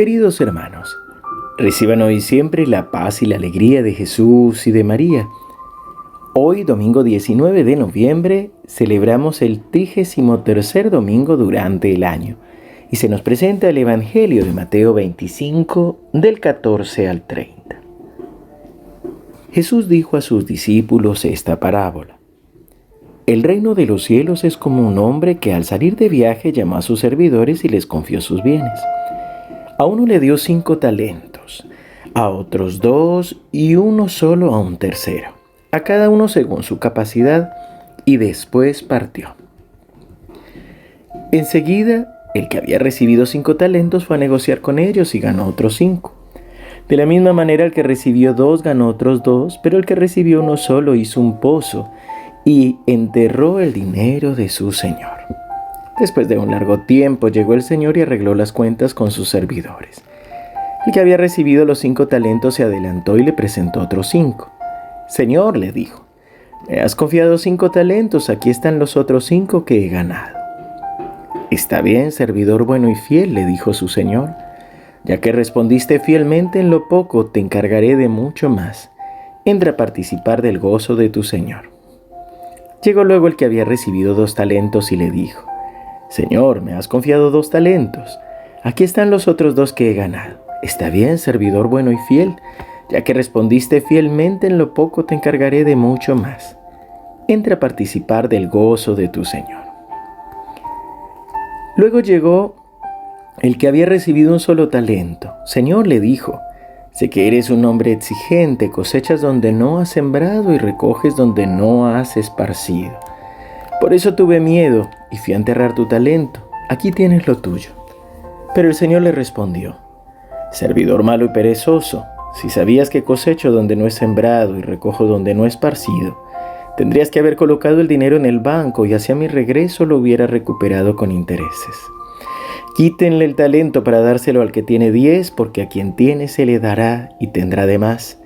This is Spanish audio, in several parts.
Queridos hermanos, reciban hoy siempre la paz y la alegría de Jesús y de María. Hoy, domingo 19 de noviembre, celebramos el trigésimo tercer domingo durante el año y se nos presenta el Evangelio de Mateo 25 del 14 al 30. Jesús dijo a sus discípulos esta parábola. El reino de los cielos es como un hombre que al salir de viaje llamó a sus servidores y les confió sus bienes. A uno le dio cinco talentos, a otros dos y uno solo a un tercero, a cada uno según su capacidad, y después partió. Enseguida, el que había recibido cinco talentos fue a negociar con ellos y ganó otros cinco. De la misma manera, el que recibió dos ganó otros dos, pero el que recibió uno solo hizo un pozo y enterró el dinero de su señor. Después de un largo tiempo llegó el Señor y arregló las cuentas con sus servidores. El que había recibido los cinco talentos se adelantó y le presentó otros cinco. Señor, le dijo, me has confiado cinco talentos, aquí están los otros cinco que he ganado. Está bien, servidor bueno y fiel, le dijo su Señor. Ya que respondiste fielmente en lo poco, te encargaré de mucho más. Entra a participar del gozo de tu Señor. Llegó luego el que había recibido dos talentos y le dijo, Señor, me has confiado dos talentos. Aquí están los otros dos que he ganado. Está bien, servidor bueno y fiel. Ya que respondiste fielmente en lo poco, te encargaré de mucho más. Entra a participar del gozo de tu Señor. Luego llegó el que había recibido un solo talento. Señor, le dijo, sé que eres un hombre exigente, cosechas donde no has sembrado y recoges donde no has esparcido. Por eso tuve miedo y fui a enterrar tu talento. Aquí tienes lo tuyo. Pero el Señor le respondió, Servidor malo y perezoso, si sabías que cosecho donde no he sembrado y recojo donde no esparcido, tendrías que haber colocado el dinero en el banco y hacia mi regreso lo hubiera recuperado con intereses. Quítenle el talento para dárselo al que tiene diez, porque a quien tiene se le dará y tendrá de más,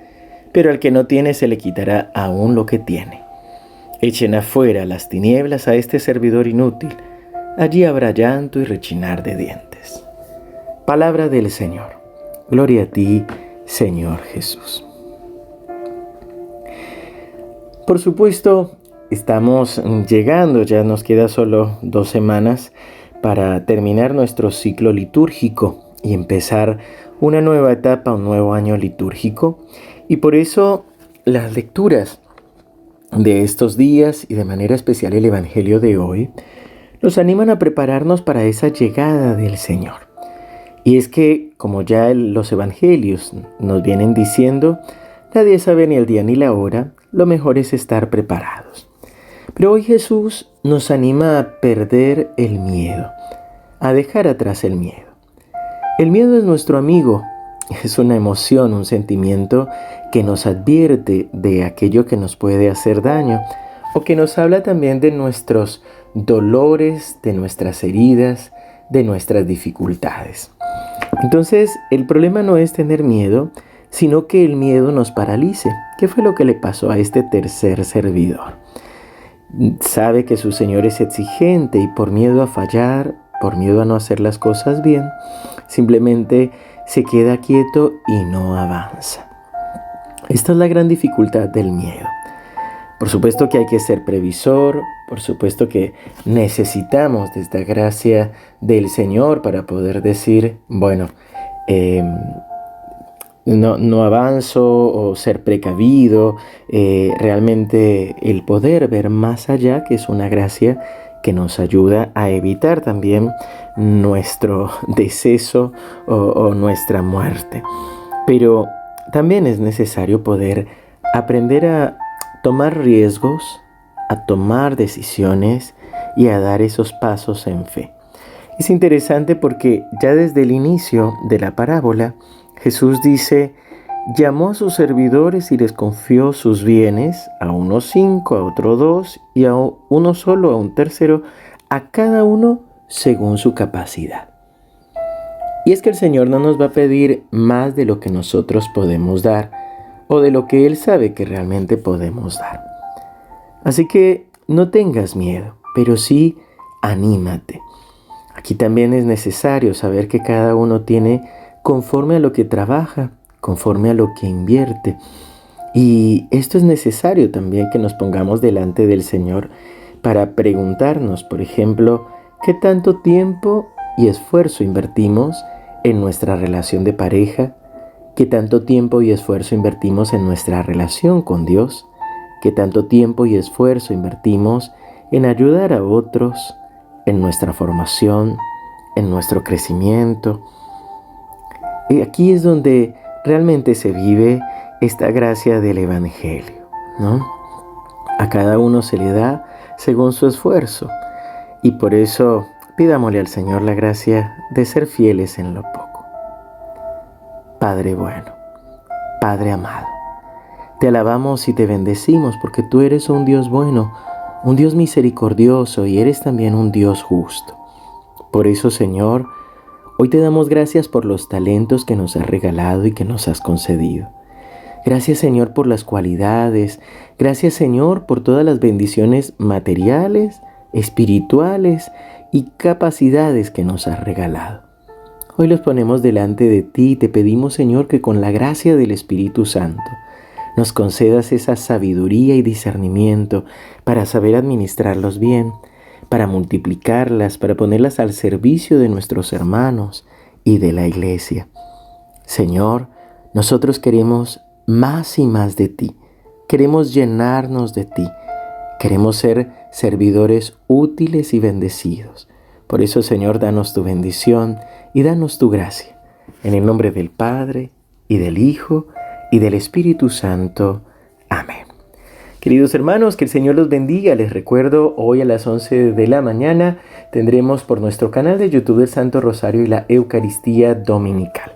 pero al que no tiene se le quitará aún lo que tiene. Echen afuera las tinieblas a este servidor inútil. Allí habrá llanto y rechinar de dientes. Palabra del Señor. Gloria a ti, Señor Jesús. Por supuesto, estamos llegando, ya nos queda solo dos semanas para terminar nuestro ciclo litúrgico y empezar una nueva etapa, un nuevo año litúrgico. Y por eso las lecturas de estos días y de manera especial el Evangelio de hoy nos animan a prepararnos para esa llegada del Señor. Y es que, como ya los Evangelios nos vienen diciendo, nadie sabe ni el día ni la hora, lo mejor es estar preparados. Pero hoy Jesús nos anima a perder el miedo, a dejar atrás el miedo. El miedo es nuestro amigo, es una emoción, un sentimiento que nos advierte de aquello que nos puede hacer daño o que nos habla también de nuestros dolores, de nuestras heridas, de nuestras dificultades. Entonces, el problema no es tener miedo, sino que el miedo nos paralice. ¿Qué fue lo que le pasó a este tercer servidor? Sabe que su Señor es exigente y por miedo a fallar, por miedo a no hacer las cosas bien, simplemente se queda quieto y no avanza. Esta es la gran dificultad del miedo. Por supuesto que hay que ser previsor, por supuesto que necesitamos de esta gracia del Señor para poder decir, bueno, em, no, avanzo o ser precavido, eh, realmente el poder ver más allá, que es una gracia que nos ayuda a evitar también nuestro deceso o, nuestra muerte. Pero también es necesario poder aprender a tomar riesgos, a tomar decisiones y a dar esos pasos en fe. Es interesante porque ya desde el inicio de la parábola, Jesús dice, llamó a sus servidores y les confió sus bienes, a unos cinco, a otros dos y a uno solo, a un tercero, a cada uno según su capacidad. Y es que el Señor no nos va a pedir más de lo que nosotros podemos dar o de lo que Él sabe que realmente podemos dar. Así que no tengas miedo, pero sí anímate. Aquí también es necesario saber que cada uno tiene conforme a lo que trabaja, conforme a lo que invierte. Y esto es necesario también que nos pongamos delante del Señor para preguntarnos, por ejemplo, qué tanto tiempo y esfuerzo invertimos en nuestra relación de pareja, qué tanto tiempo y esfuerzo invertimos en nuestra relación con Dios, qué tanto tiempo y esfuerzo invertimos en ayudar a otros, en nuestra formación, en nuestro crecimiento. Y aquí es donde realmente se vive esta gracia del Evangelio, ¿no? A cada uno se le da según su esfuerzo. Y por eso pidámosle al Señor la gracia de ser fieles en lo poco. Padre bueno, Padre amado, te alabamos y te bendecimos porque tú eres un Dios bueno, un Dios misericordioso y eres también un Dios justo. Por eso, Señor, hoy te damos gracias por los talentos que nos has regalado y que nos has concedido. Gracias Señor por las cualidades. Gracias Señor por todas las bendiciones materiales, espirituales y capacidades que nos has regalado. Hoy los ponemos delante de ti y te pedimos Señor que con la gracia del Espíritu Santo nos concedas esa sabiduría y discernimiento para saber administrarlos bien, para multiplicarlas, para ponerlas al servicio de nuestros hermanos y de la iglesia. Señor, nosotros queremos más y más de ti. Queremos llenarnos de ti. Queremos ser servidores útiles y bendecidos. Por eso, Señor, danos tu bendición y danos tu gracia. En el nombre del Padre, y del Hijo, y del Espíritu Santo. Amén. Queridos hermanos, que el Señor los bendiga. Les recuerdo, hoy a las 11 de la mañana tendremos por nuestro canal de YouTube el Santo Rosario y la Eucaristía Dominical.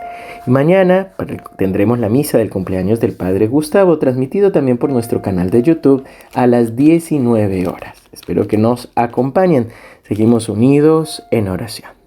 Mañana tendremos la misa del cumpleaños del Padre Gustavo, transmitido también por nuestro canal de YouTube a las 19 horas. Espero que nos acompañen. Seguimos unidos en oración.